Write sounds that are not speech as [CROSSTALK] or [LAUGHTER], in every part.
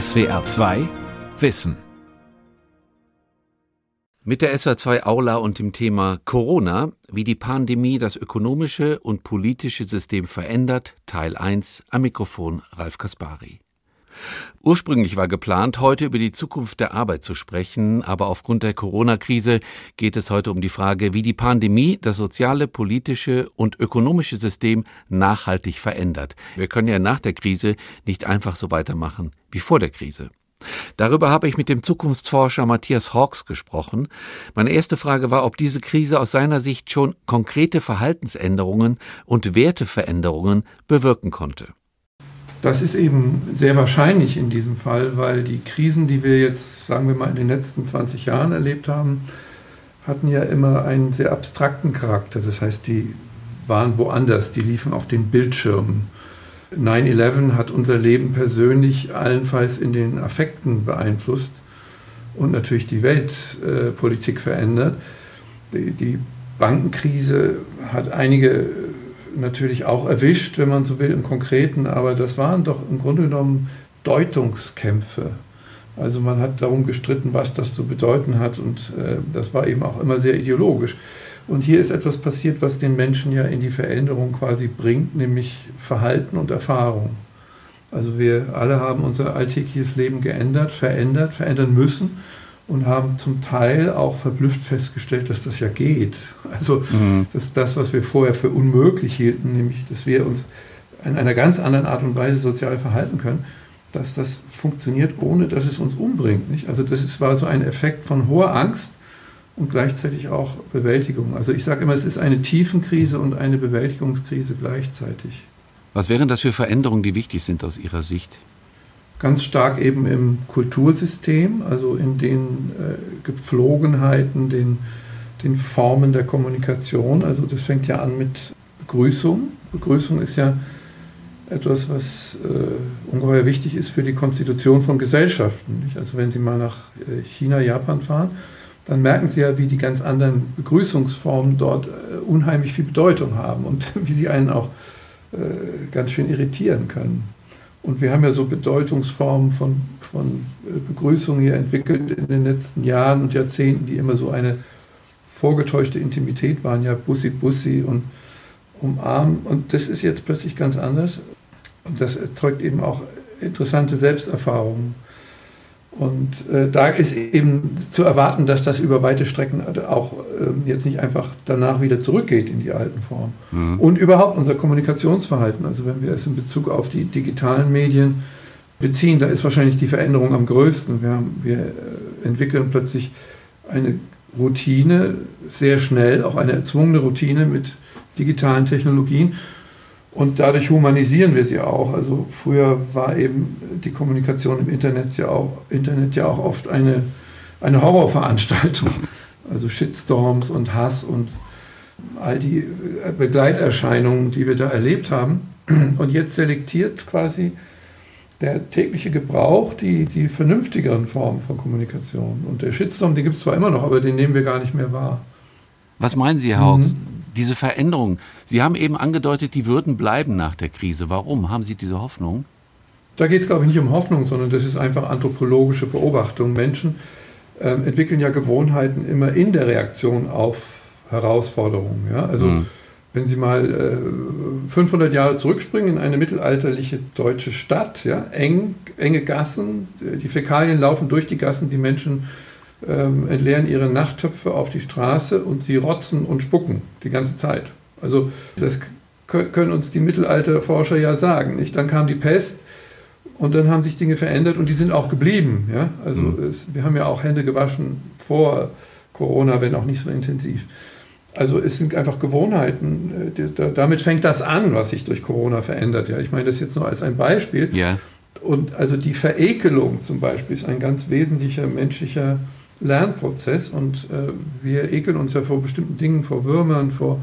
SWR 2 Wissen. Mit der SWR2 Aula und dem Thema Corona, wie die Pandemie das ökonomische und politische System verändert, Teil 1, am Mikrofon Ralf Kaspari. Ursprünglich war geplant, heute über die Zukunft der Arbeit zu sprechen, aber aufgrund der Corona-Krise geht es heute um die Frage, wie die Pandemie das soziale, politische und ökonomische System nachhaltig verändert. Wir können ja nach der Krise nicht einfach so weitermachen wie vor der Krise. Darüber habe ich mit dem Zukunftsforscher Matthias Hawks gesprochen. Meine erste Frage war, ob diese Krise aus seiner Sicht schon konkrete Verhaltensänderungen und Werteveränderungen bewirken konnte. Das ist eben sehr wahrscheinlich in diesem Fall, weil die Krisen, die wir jetzt, sagen wir mal, in den letzten 20 Jahren erlebt haben, hatten ja immer einen sehr abstrakten Charakter. Das heißt, die waren woanders, die liefen auf den Bildschirmen. 9-11 hat unser Leben persönlich allenfalls in den Affekten beeinflusst und natürlich die Weltpolitik verändert. Die Bankenkrise hat einige natürlich auch erwischt, wenn man so will, im Konkreten, aber das waren doch im Grunde genommen Deutungskämpfe. Also man hat darum gestritten, was das zu bedeuten hat und äh, das war eben auch immer sehr ideologisch. Und hier ist etwas passiert, was den Menschen ja in die Veränderung quasi bringt, nämlich Verhalten und Erfahrung. Also wir alle haben unser alltägliches Leben geändert, verändert, verändern müssen und haben zum Teil auch verblüfft festgestellt, dass das ja geht. Also mhm. dass das, was wir vorher für unmöglich hielten, nämlich dass wir uns in einer ganz anderen Art und Weise sozial verhalten können, dass das funktioniert, ohne dass es uns umbringt. Nicht? Also das ist, war so ein Effekt von hoher Angst und gleichzeitig auch Bewältigung. Also ich sage immer, es ist eine Tiefenkrise und eine Bewältigungskrise gleichzeitig. Was wären das für Veränderungen, die wichtig sind aus Ihrer Sicht? Ganz stark eben im Kultursystem, also in den äh, Gepflogenheiten, den, den Formen der Kommunikation. Also das fängt ja an mit Begrüßung. Begrüßung ist ja etwas, was äh, ungeheuer wichtig ist für die Konstitution von Gesellschaften. Nicht? Also wenn Sie mal nach äh, China, Japan fahren, dann merken Sie ja, wie die ganz anderen Begrüßungsformen dort äh, unheimlich viel Bedeutung haben und [LAUGHS] wie sie einen auch äh, ganz schön irritieren können. Und wir haben ja so Bedeutungsformen von, von äh, Begrüßung hier entwickelt in den letzten Jahren und Jahrzehnten, die immer so eine vorgetäuschte Intimität waren, ja Bussi Bussi und umarmen. Und das ist jetzt plötzlich ganz anders. Und das erzeugt eben auch interessante Selbsterfahrungen. Und äh, da ist eben zu erwarten, dass das über weite Strecken auch äh, jetzt nicht einfach danach wieder zurückgeht in die alten Formen. Mhm. Und überhaupt unser Kommunikationsverhalten, also wenn wir es in Bezug auf die digitalen Medien beziehen, da ist wahrscheinlich die Veränderung am größten. Wir, haben, wir äh, entwickeln plötzlich eine Routine sehr schnell, auch eine erzwungene Routine mit digitalen Technologien. Und dadurch humanisieren wir sie auch. Also früher war eben die Kommunikation im Internet ja auch, Internet ja auch oft eine, eine Horrorveranstaltung. [LAUGHS] Also Shitstorms und Hass und all die Begleiterscheinungen, die wir da erlebt haben. Und jetzt selektiert quasi der tägliche Gebrauch die, die vernünftigeren Formen von Kommunikation. Und der Shitstorm, den gibt es zwar immer noch, aber den nehmen wir gar nicht mehr wahr. Was meinen Sie, Herr Hawks? Mhm diese Veränderung. Sie haben eben angedeutet, die würden bleiben nach der Krise. Warum haben Sie diese Hoffnung? Da geht es, glaube ich, nicht um Hoffnung, sondern das ist einfach anthropologische Beobachtung. Menschen ähm, entwickeln ja Gewohnheiten immer in der Reaktion auf Herausforderungen. Ja? Also mhm. wenn Sie mal äh, 500 Jahre zurückspringen in eine mittelalterliche deutsche Stadt, ja? Eng, enge Gassen, die Fäkalien laufen durch die Gassen, die Menschen ähm, entleeren ihre Nachttöpfe auf die Straße und sie rotzen und spucken die ganze Zeit. Also das können uns die Mittelalterforscher ja sagen. Nicht? Dann kam die Pest und dann haben sich Dinge verändert und die sind auch geblieben. Ja? Also mhm. es, wir haben ja auch Hände gewaschen vor Corona, wenn auch nicht so intensiv. Also es sind einfach Gewohnheiten. Äh, damit fängt das an, was sich durch Corona verändert. Ja, ich meine das jetzt nur als ein Beispiel. Ja. Und also die Verekelung zum Beispiel ist ein ganz wesentlicher menschlicher Lernprozess und äh, wir ekeln uns ja vor bestimmten Dingen, vor Würmern, vor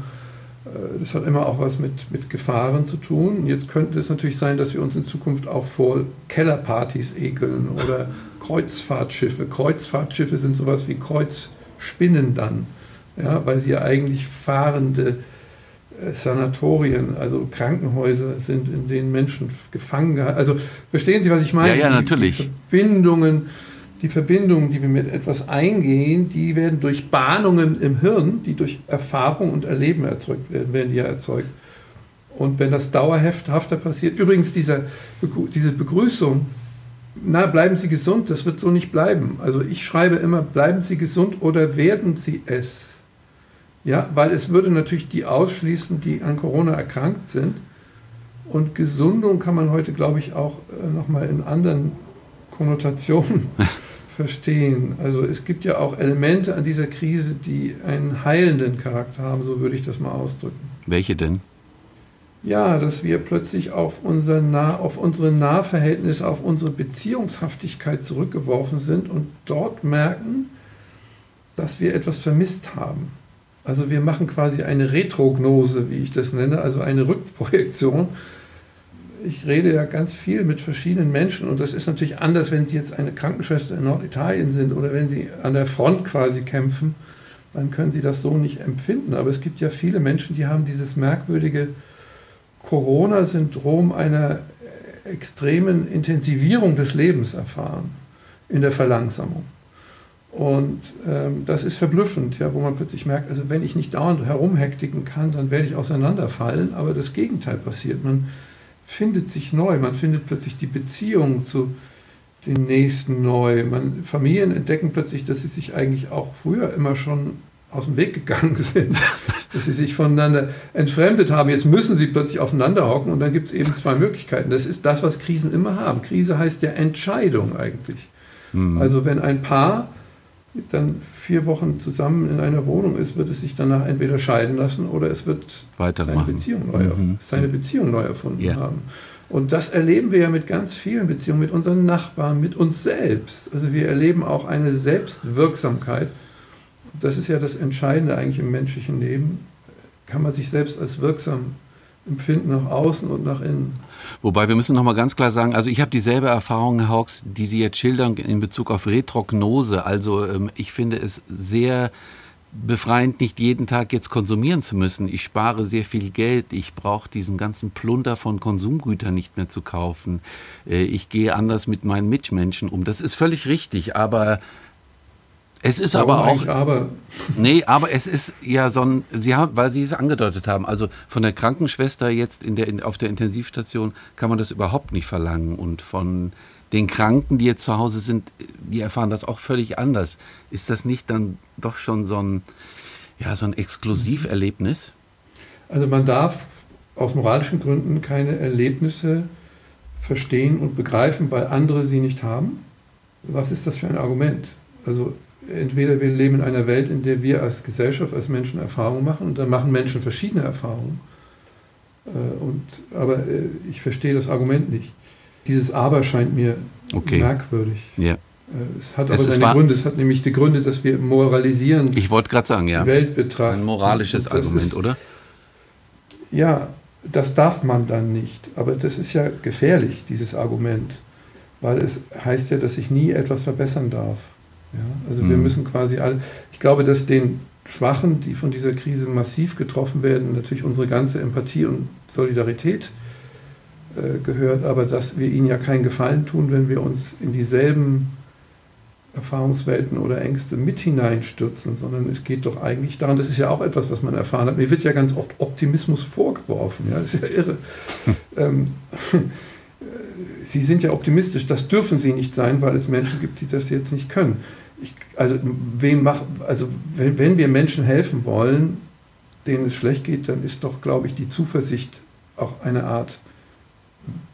äh, das hat immer auch was mit, mit Gefahren zu tun. Jetzt könnte es natürlich sein, dass wir uns in Zukunft auch vor Kellerpartys ekeln oder [LAUGHS] Kreuzfahrtschiffe. Kreuzfahrtschiffe sind sowas wie Kreuzspinnen dann, ja, weil sie ja eigentlich fahrende äh, Sanatorien, also Krankenhäuser sind, in denen Menschen gefangen gehalten. Also verstehen Sie, was ich meine? Ja, ja, natürlich. Die Verbindungen, die Verbindungen, die wir mit etwas eingehen, die werden durch Bahnungen im Hirn, die durch Erfahrung und Erleben erzeugt werden, werden die ja erzeugt. Und wenn das dauerhafter passiert, übrigens dieser, diese Begrüßung, na, bleiben Sie gesund, das wird so nicht bleiben. Also ich schreibe immer, bleiben Sie gesund oder werden Sie es. Ja, weil es würde natürlich die ausschließen, die an Corona erkrankt sind. Und Gesundung kann man heute, glaube ich, auch äh, nochmal in anderen Konnotationen [LAUGHS] verstehen. Also es gibt ja auch Elemente an dieser Krise, die einen heilenden Charakter haben, so würde ich das mal ausdrücken. Welche denn? Ja, dass wir plötzlich auf, unser nah, auf unsere Nahverhältnisse, auf unsere Beziehungshaftigkeit zurückgeworfen sind und dort merken, dass wir etwas vermisst haben. Also wir machen quasi eine Retrognose, wie ich das nenne, also eine Rückprojektion. Ich rede ja ganz viel mit verschiedenen Menschen und das ist natürlich anders, wenn Sie jetzt eine Krankenschwester in Norditalien sind oder wenn Sie an der Front quasi kämpfen, dann können Sie das so nicht empfinden. Aber es gibt ja viele Menschen, die haben dieses merkwürdige Corona-Syndrom einer extremen Intensivierung des Lebens erfahren in der Verlangsamung. Und ähm, das ist verblüffend, ja, wo man plötzlich merkt, also wenn ich nicht dauernd herumhektiken kann, dann werde ich auseinanderfallen. Aber das Gegenteil passiert. Man findet sich neu, man findet plötzlich die Beziehung zu den Nächsten neu. Man, Familien entdecken plötzlich, dass sie sich eigentlich auch früher immer schon aus dem Weg gegangen [LAUGHS] sind, dass sie sich voneinander entfremdet haben. Jetzt müssen sie plötzlich aufeinander hocken und dann gibt es eben zwei Möglichkeiten. Das ist das, was Krisen immer haben. Krise heißt ja Entscheidung eigentlich. Mhm. Also wenn ein Paar dann vier Wochen zusammen in einer Wohnung ist, wird es sich danach entweder scheiden lassen oder es wird seine Beziehung, neu, mhm. seine Beziehung neu erfunden ja. haben. Und das erleben wir ja mit ganz vielen Beziehungen, mit unseren Nachbarn, mit uns selbst. Also wir erleben auch eine Selbstwirksamkeit. Das ist ja das Entscheidende eigentlich im menschlichen Leben. Kann man sich selbst als wirksam empfinden nach außen und nach innen. Wobei wir müssen noch mal ganz klar sagen, also ich habe dieselbe Erfahrung, Herr Hawks, die Sie jetzt schildern in Bezug auf Retrognose. Also ähm, ich finde es sehr befreiend, nicht jeden Tag jetzt konsumieren zu müssen. Ich spare sehr viel Geld. Ich brauche diesen ganzen Plunder von Konsumgütern nicht mehr zu kaufen. Äh, ich gehe anders mit meinen Mitmenschen um. Das ist völlig richtig, aber es ist Warum aber auch. Aber? Nee, aber es ist ja so ein, Sie haben, weil Sie es angedeutet haben, also von der Krankenschwester jetzt in der, in, auf der Intensivstation kann man das überhaupt nicht verlangen. Und von den Kranken, die jetzt zu Hause sind, die erfahren das auch völlig anders. Ist das nicht dann doch schon so ein, ja, so ein Exklusiverlebnis? Also man darf aus moralischen Gründen keine Erlebnisse verstehen und begreifen, weil andere sie nicht haben. Was ist das für ein Argument? Also entweder wir leben in einer Welt, in der wir als Gesellschaft, als Menschen Erfahrungen machen und dann machen Menschen verschiedene Erfahrungen. Äh, und, aber äh, ich verstehe das Argument nicht. Dieses Aber scheint mir okay. merkwürdig. Ja. Äh, es hat aber es seine Gründe. Es hat nämlich die Gründe, dass wir moralisieren. Ich wollte gerade sagen, ja. Die Welt betrachten. Ein moralisches Argument, ist, oder? Ja, das darf man dann nicht. Aber das ist ja gefährlich, dieses Argument. Weil es heißt ja, dass ich nie etwas verbessern darf. Also mhm. wir müssen quasi alle, ich glaube, dass den Schwachen, die von dieser Krise massiv getroffen werden, natürlich unsere ganze Empathie und Solidarität äh, gehört, aber dass wir ihnen ja keinen Gefallen tun, wenn wir uns in dieselben Erfahrungswelten oder Ängste mit hineinstürzen, sondern es geht doch eigentlich daran, das ist ja auch etwas, was man erfahren hat. Mir wird ja ganz oft Optimismus vorgeworfen, ja, das ist ja irre. [LAUGHS] ähm, [LAUGHS] Sie sind ja optimistisch, das dürfen Sie nicht sein, weil es Menschen gibt, die das jetzt nicht können. Ich, also, wem mach, also wenn, wenn wir Menschen helfen wollen, denen es schlecht geht, dann ist doch, glaube ich, die Zuversicht auch eine Art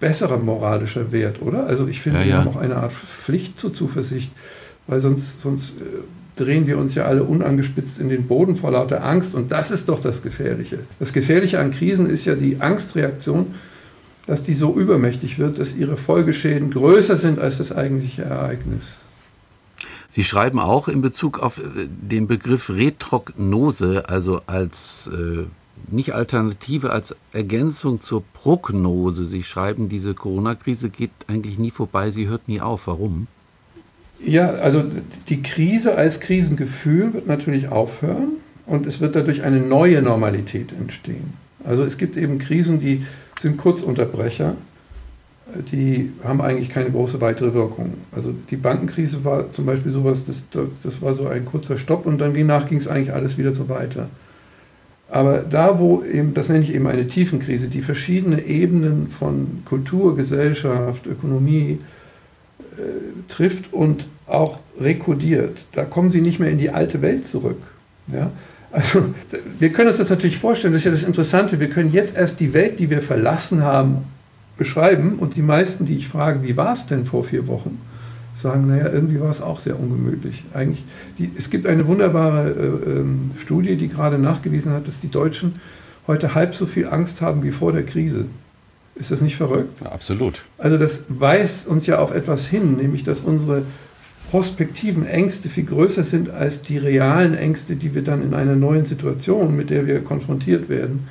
besserer moralischer Wert, oder? Also ich finde, ja, ja. wir haben auch eine Art Pflicht zur Zuversicht, weil sonst, sonst äh, drehen wir uns ja alle unangespitzt in den Boden vor lauter Angst und das ist doch das Gefährliche. Das Gefährliche an Krisen ist ja die Angstreaktion dass die so übermächtig wird, dass ihre Folgeschäden größer sind als das eigentliche Ereignis. Sie schreiben auch in Bezug auf äh, den Begriff Retrognose, also als äh, nicht Alternative, als Ergänzung zur Prognose. Sie schreiben, diese Corona-Krise geht eigentlich nie vorbei, sie hört nie auf. Warum? Ja, also die Krise als Krisengefühl wird natürlich aufhören und es wird dadurch eine neue Normalität entstehen. Also es gibt eben Krisen, die sind Kurzunterbrecher, die haben eigentlich keine große weitere Wirkung. Also die Bankenkrise war zum Beispiel sowas, das, das war so ein kurzer Stopp und dann danach ging es eigentlich alles wieder so weiter. Aber da, wo eben, das nenne ich eben eine Tiefenkrise, die verschiedene Ebenen von Kultur, Gesellschaft, Ökonomie äh, trifft und auch rekodiert, da kommen sie nicht mehr in die alte Welt zurück. Ja? Also wir können uns das natürlich vorstellen, das ist ja das Interessante, wir können jetzt erst die Welt, die wir verlassen haben, beschreiben und die meisten, die ich frage, wie war es denn vor vier Wochen, sagen, naja, irgendwie war es auch sehr ungemütlich. Eigentlich, die, es gibt eine wunderbare äh, ähm, Studie, die gerade nachgewiesen hat, dass die Deutschen heute halb so viel Angst haben wie vor der Krise. Ist das nicht verrückt? Ja, absolut. Also das weist uns ja auf etwas hin, nämlich dass unsere prospektiven Ängste viel größer sind als die realen Ängste, die wir dann in einer neuen Situation, mit der wir konfrontiert werden,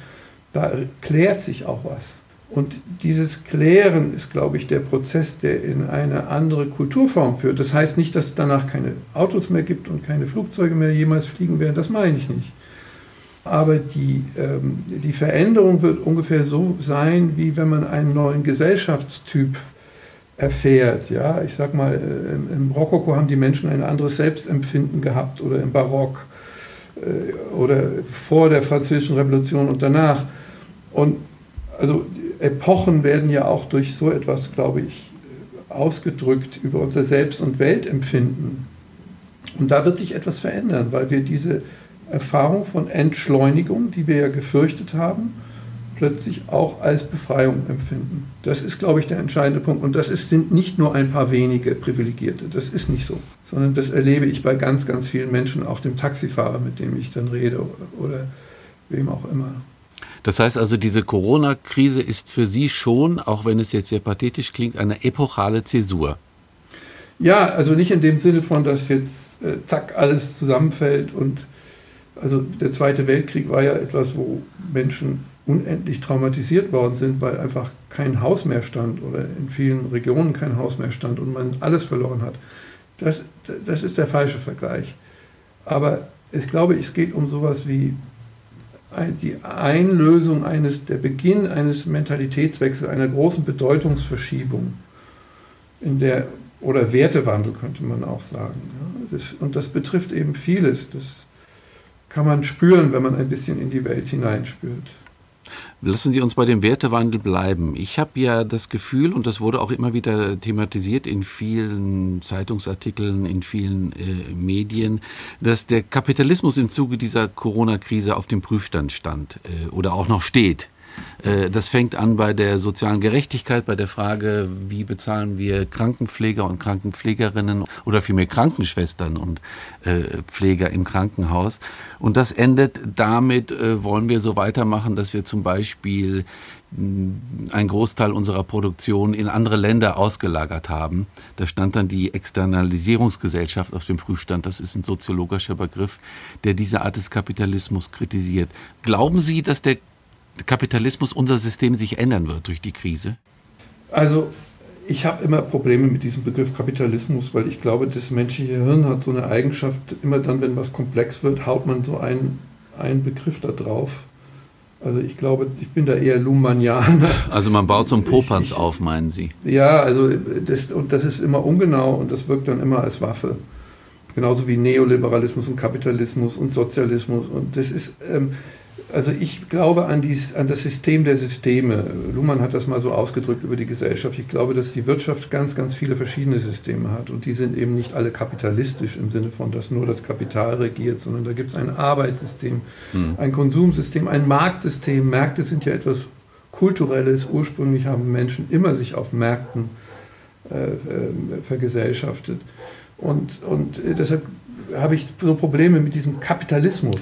da klärt sich auch was. Und dieses Klären ist, glaube ich, der Prozess, der in eine andere Kulturform führt. Das heißt nicht, dass es danach keine Autos mehr gibt und keine Flugzeuge mehr jemals fliegen werden, das meine ich nicht. Aber die, ähm, die Veränderung wird ungefähr so sein, wie wenn man einen neuen Gesellschaftstyp erfährt. Ja, ich sag mal, im, im Rokoko haben die Menschen ein anderes Selbstempfinden gehabt oder im Barock äh, oder vor der Französischen Revolution und danach. Und also Epochen werden ja auch durch so etwas, glaube ich, ausgedrückt über unser Selbst- und Weltempfinden. Und da wird sich etwas verändern, weil wir diese Erfahrung von Entschleunigung, die wir ja gefürchtet haben, plötzlich auch als Befreiung empfinden. Das ist, glaube ich, der entscheidende Punkt. Und das ist, sind nicht nur ein paar wenige Privilegierte. Das ist nicht so. Sondern das erlebe ich bei ganz, ganz vielen Menschen, auch dem Taxifahrer, mit dem ich dann rede oder wem auch immer. Das heißt also, diese Corona-Krise ist für Sie schon, auch wenn es jetzt sehr pathetisch klingt, eine epochale Zäsur. Ja, also nicht in dem Sinne von, dass jetzt äh, zack alles zusammenfällt und also der Zweite Weltkrieg war ja etwas, wo Menschen unendlich traumatisiert worden sind, weil einfach kein Haus mehr stand oder in vielen Regionen kein Haus mehr stand und man alles verloren hat. Das, das ist der falsche Vergleich. Aber ich glaube, es geht um sowas wie die Einlösung eines, der Beginn eines Mentalitätswechsels, einer großen Bedeutungsverschiebung in der, oder Wertewandel könnte man auch sagen. Ja, das, und das betrifft eben vieles. Das kann man spüren, wenn man ein bisschen in die Welt hineinspürt. Lassen Sie uns bei dem Wertewandel bleiben. Ich habe ja das Gefühl, und das wurde auch immer wieder thematisiert in vielen Zeitungsartikeln, in vielen äh, Medien, dass der Kapitalismus im Zuge dieser Corona-Krise auf dem Prüfstand stand äh, oder auch noch steht. Äh, das fängt an bei der sozialen Gerechtigkeit, bei der Frage, wie bezahlen wir Krankenpfleger und Krankenpflegerinnen oder vielmehr Krankenschwestern und äh, Pfleger im Krankenhaus. Und das endet damit, äh, wollen wir so weitermachen, dass wir zum Beispiel mm, einen Großteil unserer Produktion in andere Länder ausgelagert haben. Da stand dann die Externalisierungsgesellschaft auf dem Prüfstand. Das ist ein soziologischer Begriff, der diese Art des Kapitalismus kritisiert. Glauben Sie, dass der Kapitalismus, unser System sich ändern wird durch die Krise? Also ich habe immer Probleme mit diesem Begriff Kapitalismus, weil ich glaube, das menschliche Hirn hat so eine Eigenschaft, immer dann, wenn was komplex wird, haut man so einen, einen Begriff da drauf. Also ich glaube, ich bin da eher Lumanianer. Also man baut so einen Popanz ich, auf, meinen Sie? Ja, also das, und das ist immer ungenau und das wirkt dann immer als Waffe. Genauso wie Neoliberalismus und Kapitalismus und Sozialismus. Und das ist, ähm, also ich glaube an, dies, an das System der Systeme. Luhmann hat das mal so ausgedrückt über die Gesellschaft. Ich glaube, dass die Wirtschaft ganz, ganz viele verschiedene Systeme hat. Und die sind eben nicht alle kapitalistisch im Sinne von, dass nur das Kapital regiert, sondern da gibt es ein Arbeitssystem, mhm. ein Konsumsystem, ein Marktsystem. Märkte sind ja etwas Kulturelles. Ursprünglich haben Menschen immer sich auf Märkten äh, äh, vergesellschaftet. Und, und deshalb habe ich so Probleme mit diesem Kapitalismus.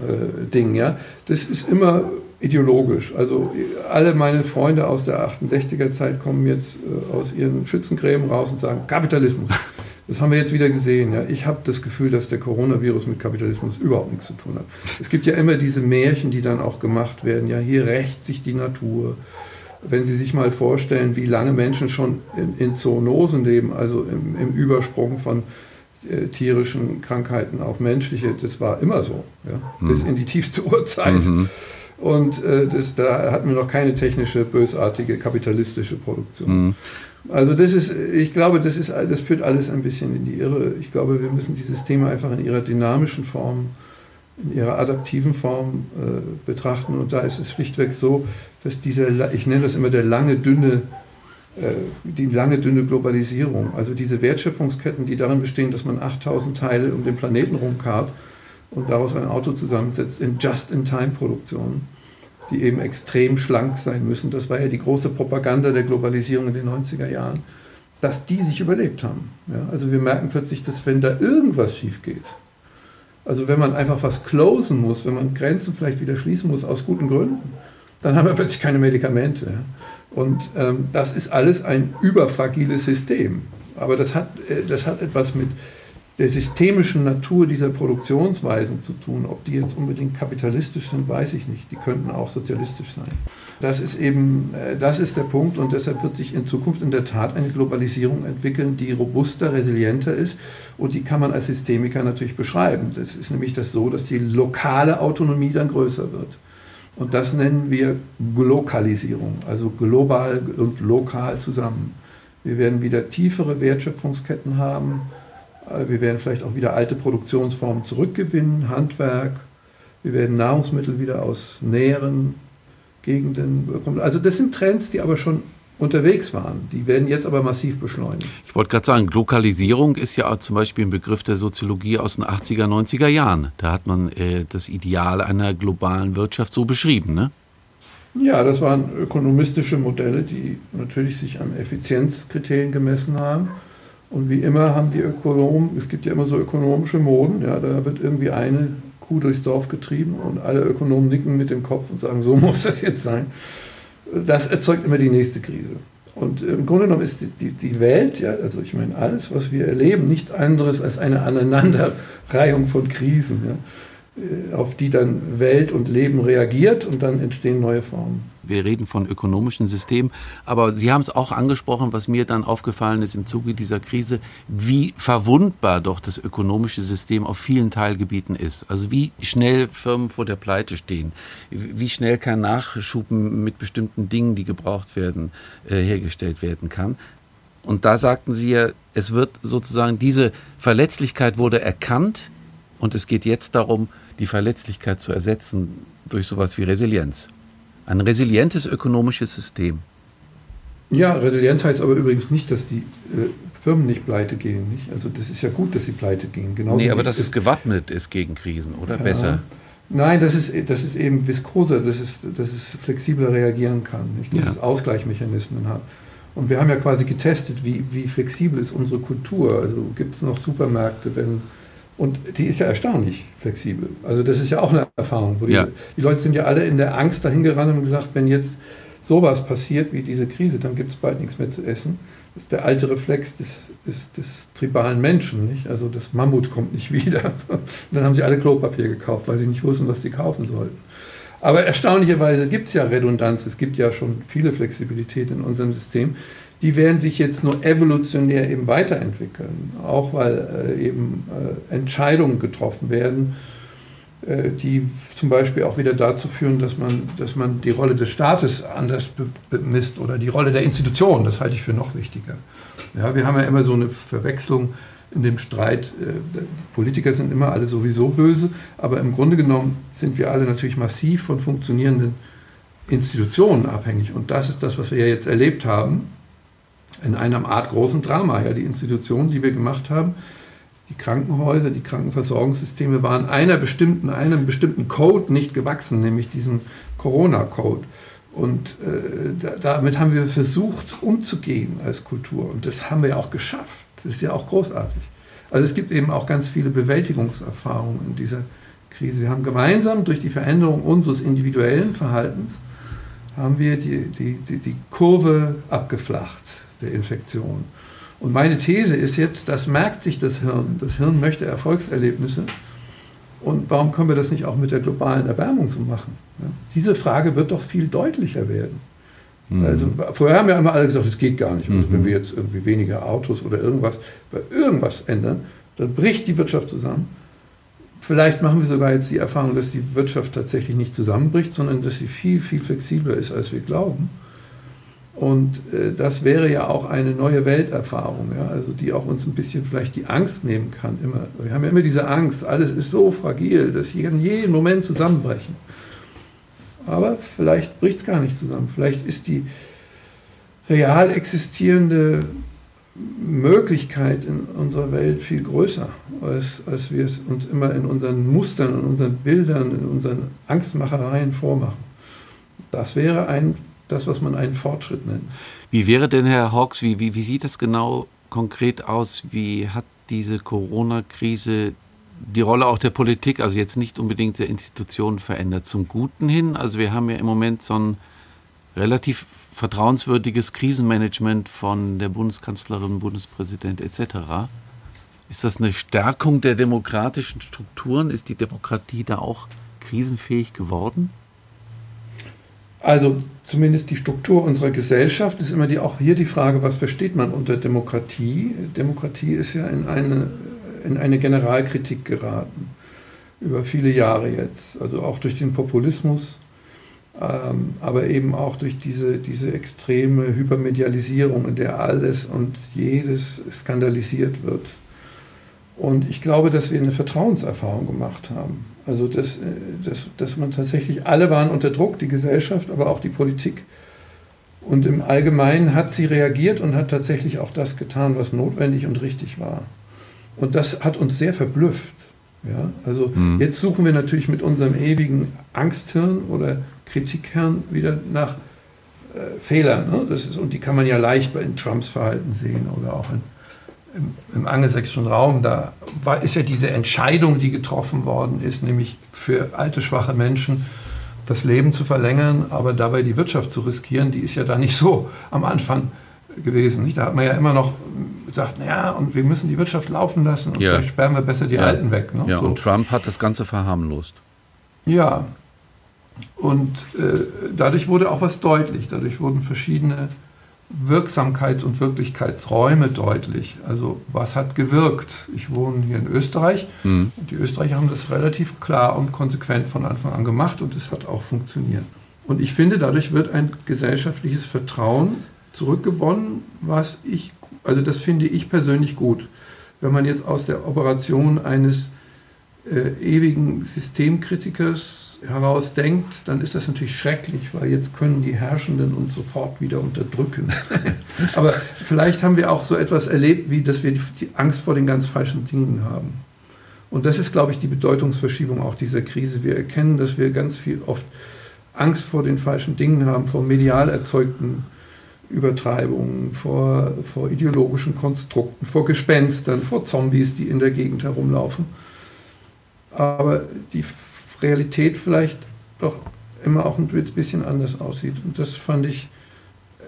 Äh, Ding. Ja? Das ist immer ideologisch. Also alle meine Freunde aus der 68er Zeit kommen jetzt äh, aus ihren Schützengräben raus und sagen Kapitalismus. Das haben wir jetzt wieder gesehen. Ja. Ich habe das Gefühl, dass der Coronavirus mit Kapitalismus überhaupt nichts zu tun hat. Es gibt ja immer diese Märchen, die dann auch gemacht werden. Ja, hier rächt sich die Natur. Wenn Sie sich mal vorstellen, wie lange Menschen schon in, in Zoonosen leben, also im, im Übersprung von äh, tierischen Krankheiten auf menschliche, das war immer so, ja, mhm. bis in die tiefste Uhrzeit. Mhm. Und äh, das, da hatten wir noch keine technische, bösartige, kapitalistische Produktion. Mhm. Also das ist, ich glaube, das, ist, das führt alles ein bisschen in die Irre. Ich glaube, wir müssen die Systeme einfach in ihrer dynamischen Form, in ihrer adaptiven Form äh, betrachten. Und da ist es schlichtweg so, dass dieser, ich nenne das immer der lange, dünne, die lange, dünne Globalisierung, also diese Wertschöpfungsketten, die darin bestehen, dass man 8000 Teile um den Planeten rumkarrt und daraus ein Auto zusammensetzt in Just-in-Time-Produktionen die eben extrem schlank sein müssen. Das war ja die große Propaganda der Globalisierung in den 90er Jahren, dass die sich überlebt haben. Ja, also wir merken plötzlich, dass wenn da irgendwas schief geht, also wenn man einfach was closen muss, wenn man Grenzen vielleicht wieder schließen muss aus guten Gründen, dann haben wir plötzlich keine Medikamente. Und ähm, das ist alles ein überfragiles System. Aber das hat, äh, das hat etwas mit der systemischen Natur dieser Produktionsweisen zu tun. Ob die jetzt unbedingt kapitalistisch sind, weiß ich nicht. Die könnten auch sozialistisch sein. Das ist eben, äh, das ist der Punkt und deshalb wird sich in Zukunft in der Tat eine Globalisierung entwickeln, die robuster, resilienter ist und die kann man als Systemiker natürlich beschreiben. Das ist nämlich das so, dass die lokale Autonomie dann größer wird. Und das nennen wir Glokalisierung, also global und lokal zusammen. Wir werden wieder tiefere Wertschöpfungsketten haben, äh, wir werden vielleicht auch wieder alte Produktionsformen zurückgewinnen, Handwerk. Wir werden Nahrungsmittel wieder aus näheren Gegenden bekommen. Also das sind Trends, die aber schon unterwegs waren. Die werden jetzt aber massiv beschleunigt. Ich wollte gerade sagen, Lokalisierung ist ja zum Beispiel ein Begriff der Soziologie aus den 80er, 90er Jahren. Da hat man äh, das Ideal einer globalen Wirtschaft so beschrieben, ne? Ja, das waren ökonomistische Modelle, die natürlich sich an Effizienzkriterien gemessen haben. Und wie immer haben die Ökonomen, es gibt ja immer so ökonomische Moden, ja, da wird irgendwie eine Kuh durchs Dorf getrieben und alle Ökonomen nicken mit dem Kopf und sagen, so [LAUGHS] muss das jetzt sein. Das erzeugt immer die nächste Krise. Und im Grunde genommen ist die, die, Welt, ja, also ich meine, alles, was wir erleben, nichts anderes als eine Aneinanderreihung von Krisen, ja, auf die dann Welt und Leben reagiert und dann entstehen neue Formen wir reden von ökonomischen Systemen, aber Sie haben es auch angesprochen, was mir dann aufgefallen ist im Zuge dieser Krise, wie verwundbar doch das ökonomische System auf vielen Teilgebieten ist. Also wie schnell Firmen vor der Pleite stehen, wie schnell kein Nachschub mit bestimmten Dingen, die gebraucht werden, äh, hergestellt werden kann. Und da sagten Sie ja, es wird sozusagen, diese Verletzlichkeit wurde erkannt und es geht jetzt darum, die Verletzlichkeit zu ersetzen durch sowas wie Resilienz. Ein resilientes ökonomisches System. Ja, Resilienz heißt aber übrigens nicht, dass die äh, Firmen nicht pleite gehen. Nicht? Also das ist ja gut, dass sie pleite gehen. Genauso nee, aber dass es gewappnet ist gegen Krisen, oder? Ja. Besser. Nein, das ist, das ist eben viskoser, dass es, dass es flexibler reagieren kann, nicht? dass ja. es Ausgleichsmechanismen hat. Und wir haben ja quasi getestet, wie, wie flexibel ist unsere Kultur. Also gibt es noch Supermärkte, wenn und die ist ja erstaunlich flexibel. Also das ist ja auch eine Erfahrung. Die, ja. die, Leute sind ja alle in der Angst dahin gerannt und gesagt, wenn jetzt sowas passiert wie diese Krise, dann gibt es bald nichts mehr zu essen. Das ist der alte Reflex des, des, des tribalen Menschen. Nicht? Also das Mammut kommt nicht [LAUGHS] wieder. Und dann haben sie alle Klopapier gekauft, weil sie nicht wussten, was sie kaufen sollten. Aber erstaunlicherweise gibt es ja Redundanz, es gibt ja schon viele Flexibilität in unserem System die werden sich jetzt nur evolutionär eben weiterentwickeln, auch weil äh, eben äh, Entscheidungen getroffen werden, äh, die zum Beispiel auch wieder dazu führen, dass man, dass man die Rolle des Staates anders bemisst oder die Rolle der Institution, das halte ich für noch wichtiger. Ja, wir haben ja immer so eine Verwechslung in dem Streit, äh, Politiker sind immer alle sowieso böse, aber im Grunde genommen sind wir alle natürlich massiv von funktionierenden Institutionen abhängig. Und das ist das, was wir ja jetzt erlebt haben in einer Art großen Drama. Ja, die Institutionen, die wir gemacht haben, die Krankenhäuser, die Krankenversorgungssysteme waren einer bestimmten, einem bestimmten Code nicht gewachsen, nämlich diesem Corona-Code. Und äh, damit haben wir versucht, umzugehen als Kultur. Und das haben wir auch geschafft. Das ist ja auch großartig. Also es gibt eben auch ganz viele Bewältigungserfahrungen in dieser Krise. Wir haben gemeinsam durch die Veränderung unseres individuellen Verhaltens, haben wir die, die, die, die Kurve abgeflacht der Infektion. Und meine These ist jetzt, das merkt sich das Hirn. Das Hirn möchte Erfolgserlebnisse. Und warum können wir das nicht auch mit der globalen Erwärmung so machen? Ja? Diese Frage wird doch viel deutlicher werden. Mhm. Also, vorher haben ja immer alle gesagt, es geht gar nicht. Also, mhm. Wenn wir jetzt irgendwie weniger Autos oder irgendwas, irgendwas ändern, dann bricht die Wirtschaft zusammen. Vielleicht machen wir sogar jetzt die Erfahrung, dass die Wirtschaft tatsächlich nicht zusammenbricht, sondern dass sie viel, viel flexibler ist, als wir glauben. Und äh, das wäre ja auch eine neue Welterfahrung, ja? also die auch uns ein bisschen vielleicht die Angst nehmen kann. Immer. Wir haben ja immer diese Angst, alles ist so fragil, dass sie in jedem Moment zusammenbrechen. Aber vielleicht bricht es gar nicht zusammen. Vielleicht ist die real existierende Möglichkeit in unserer Welt viel größer, als, als wir es uns immer in unseren Mustern, in unseren Bildern, in unseren Angstmachereien vormachen. Das wäre ein das, was man einen Fortschritt nennt. Wie wäre denn, Herr Hawks, wie, wie, wie sieht das genau konkret aus? Wie hat diese Corona-Krise die Rolle auch der Politik, also jetzt nicht unbedingt der Institutionen verändert, zum Guten hin? Also wir haben ja im Moment so ein relativ vertrauenswürdiges Krisenmanagement von der Bundeskanzlerin, Bundespräsident etc. Ist das eine Stärkung der demokratischen Strukturen? Ist die Demokratie da auch krisenfähig geworden? Also zumindest die Struktur unserer Gesellschaft ist immer die, auch hier die Frage, was versteht man unter Demokratie? Demokratie ist ja in eine, in eine Generalkritik geraten, über viele Jahre jetzt, also auch durch den Populismus, ähm, aber eben auch durch diese, diese extreme Hypermedialisierung, in der alles und jedes skandalisiert wird. Und ich glaube, dass wir eine Vertrauenserfahrung gemacht haben. Also, dass, äh, dass, dass man tatsächlich, alle waren unter Druck, die Gesellschaft, aber auch die Politik. Und im Allgemeinen hat sie reagiert und hat tatsächlich auch das getan, was notwendig und richtig war. Und das hat uns sehr verblüfft. Ja? Also mhm. jetzt suchen wir natürlich mit unserem ewigen Angsthirn oder Kritikhirn wieder nach äh, Fehlern. Ne? Das ist, und die kann man ja leicht bei in Trumps Verhalten sehen oder auch in im, im angelsächsischen Raum, da war, ist ja diese Entscheidung, die getroffen worden ist, nämlich für alte, schwache Menschen das Leben zu verlängern, aber dabei die Wirtschaft zu riskieren, die ist ja da nicht so am Anfang gewesen. Nicht? Da hat man ja immer noch gesagt, naja, und wir müssen die Wirtschaft laufen lassen und ja. vielleicht sperren wir besser die ja. Alten weg. Ne? Ja, so. und Trump hat das Ganze verharmlost. Ja, und äh, dadurch wurde auch was deutlich. Dadurch wurden verschiedene Wirksamkeits- und Wirklichkeitsräume deutlich. Also was hat gewirkt? Ich wohne hier in Österreich mhm. und die Österreicher haben das relativ klar und konsequent von Anfang an gemacht und es hat auch funktioniert. Und ich finde, dadurch wird ein gesellschaftliches Vertrauen zurückgewonnen, was ich, also das finde ich persönlich gut. Wenn man jetzt aus der Operation eines äh, ewigen Systemkritikers heraus denkt, dann ist das natürlich schrecklich, weil jetzt können die Herrschenden uns sofort wieder unterdrücken. [LAUGHS] Aber vielleicht haben wir auch so etwas erlebt, wie dass wir die, die Angst vor den ganz falschen Dingen haben. Und das ist, glaube ich, die Bedeutungsverschiebung auch dieser Krise. Wir erkennen, dass wir ganz viel oft Angst vor den falschen Dingen haben, vor medial erzeugten Übertreibungen, vor, vor ideologischen Konstrukten, vor Gespenstern, vor Zombies, die in der Gegend herumlaufen. Aber die Realität vielleicht doch immer auch ein bisschen anders aussieht. Und das fand ich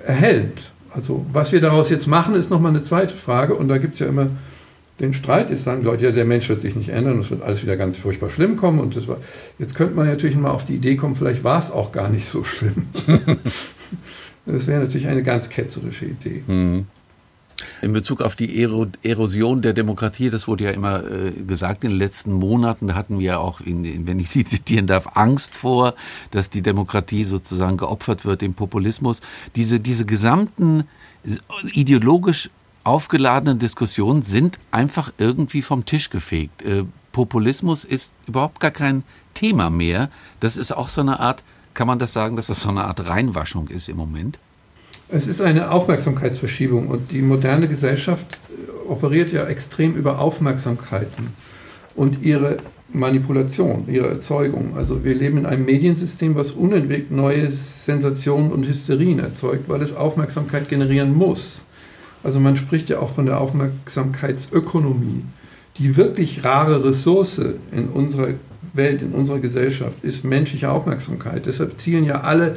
erhellend. Also was wir daraus jetzt machen, ist nochmal eine zweite Frage. Und da gibt es ja immer den Streit. Jetzt sagen Leute, ja, der Mensch wird sich nicht ändern, es wird alles wieder ganz furchtbar schlimm kommen. Und das war, jetzt könnte man natürlich mal auf die Idee kommen, vielleicht war es auch gar nicht so schlimm. [LAUGHS] das wäre natürlich eine ganz ketzerische Idee. Mhm. In Bezug auf die Erosion der Demokratie, das wurde ja immer äh, gesagt in den letzten Monaten, da hatten wir ja auch, in, wenn ich Sie [LAUGHS] zitieren darf, Angst vor, dass die Demokratie sozusagen geopfert wird im Populismus. Diese, diese gesamten ideologisch aufgeladenen Diskussionen sind einfach irgendwie vom Tisch gefegt. Äh, Populismus ist überhaupt gar kein Thema mehr. Das ist auch so eine Art, kann man das sagen, dass das so eine Art Reinwaschung ist im Moment? Es ist eine Aufmerksamkeitsverschiebung und die moderne Gesellschaft äh, operiert ja extrem über Aufmerksamkeiten und ihre Manipulation, ihre Erzeugung. Also wir leben in einem Mediensystem, was unentwegt neue Sensationen und Hysterien erzeugt, weil es Aufmerksamkeit generieren muss. Also man spricht ja auch von der Aufmerksamkeitsökonomie. Die wirklich rare Ressource in unserer Welt, in unserer Gesellschaft ist menschliche Aufmerksamkeit. Deshalb zielen ja alle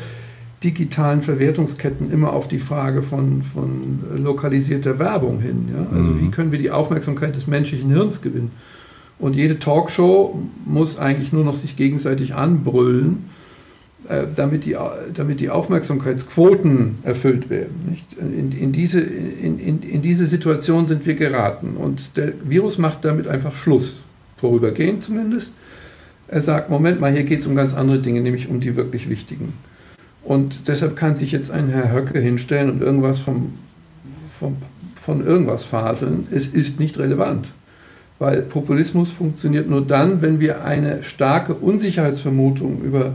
digitalen Verwertungsketten immer auf die Frage von, von lokalisierter Werbung hin. Ja? Also mhm. wie können wir die Aufmerksamkeit des menschlichen Hirns gewinnen? Und jede Talkshow muss eigentlich nur noch sich gegenseitig anbrüllen, äh, damit, die, damit die Aufmerksamkeitsquoten erfüllt werden. In, in, diese, in, in, in diese Situation sind wir geraten und der Virus macht damit einfach Schluss. vorübergehend zumindest. Er sagt, Moment mal, hier geht es um ganz andere Dinge, nämlich um die wirklich wichtigen. Und deshalb kann sich jetzt ein Herr Höcke hinstellen und irgendwas vom, vom, von irgendwas faseln. Es ist nicht relevant. Weil Populismus funktioniert nur dann, wenn wir eine starke Unsicherheitsvermutung über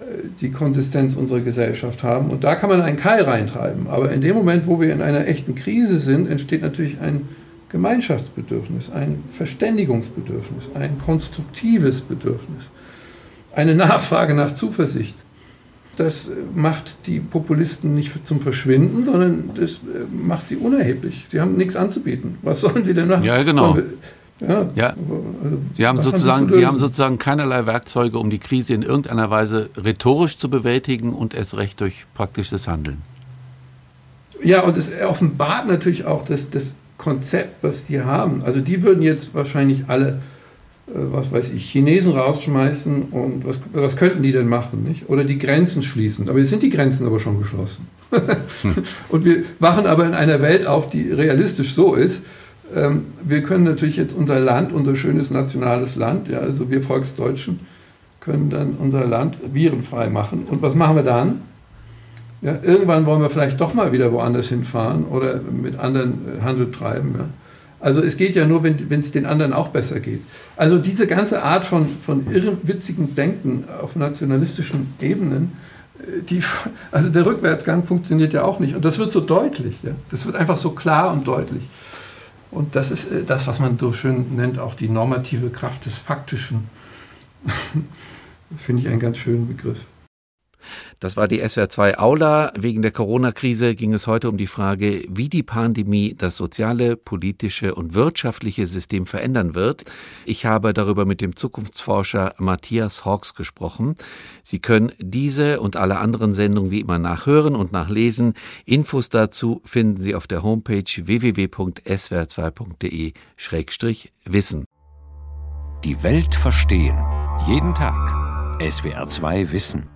äh, die Konsistenz unserer Gesellschaft haben. Und da kann man einen Keil reintreiben. Aber in dem Moment, wo wir in einer echten Krise sind, entsteht natürlich ein Gemeinschaftsbedürfnis, ein Verständigungsbedürfnis, ein konstruktives Bedürfnis, eine Nachfrage nach Zuversicht. Das macht die Populisten nicht zum Verschwinden, sondern das äh, macht sie unerheblich. Sie haben nichts anzubieten. Was sollen sie denn machen? Ja, genau. Ja, ja. Sie, haben sozusagen, Sie, haben sozusagen keinerlei Werkzeuge, um die Krise in irgendeiner Weise rhetorisch zu bewältigen und erst recht durch praktisches Handeln. Ja, und es offenbart natürlich auch das, das Konzept, was die haben. Also die würden jetzt wahrscheinlich alle, was weiß ich, Chinesen rausschmeißen und was, was könnten die denn machen, nicht? Oder die Grenzen schließen. Aber jetzt sind die Grenzen aber schon geschlossen. [LAUGHS] und wir wachen aber in einer Welt auf, die realistisch so ist. Ähm, wir können natürlich jetzt unser Land, unser schönes nationales Land, ja, also wir Volksdeutschen, können dann unser Land virenfrei machen. Und was machen wir dann? Ja, irgendwann wollen wir vielleicht doch mal wieder woanders hinfahren oder mit anderen äh, Handel treiben. Ja. Also es geht ja nur, wenn es den anderen auch besser geht. Also diese ganze Art von, von irrwitzigem Denken auf nationalistischen Ebenen, äh, die, [LAUGHS] also der Rückwärtsgang funktioniert ja auch nicht. Und das wird so deutlich. Ja. Das wird einfach so klar und deutlich. Und das ist äh, das, was man so schön nennt, auch die normative Kraft des Faktischen. [LAUGHS] Finde ich einen ganz schönen Begriff. Das war die SWR2 Aula. Wegen der Corona-Krise ging es heute um die Frage, wie die Pandemie das soziale, politische und wirtschaftliche System verändern wird. Ich habe darüber mit dem Zukunftsforscher Matthias Hawks gesprochen. Sie können diese und alle anderen Sendungen wie immer nachhören und nachlesen. Infos dazu finden Sie auf der Homepage www.swr2.de-wissen. Die Welt verstehen. Jeden Tag. SWR2 Wissen.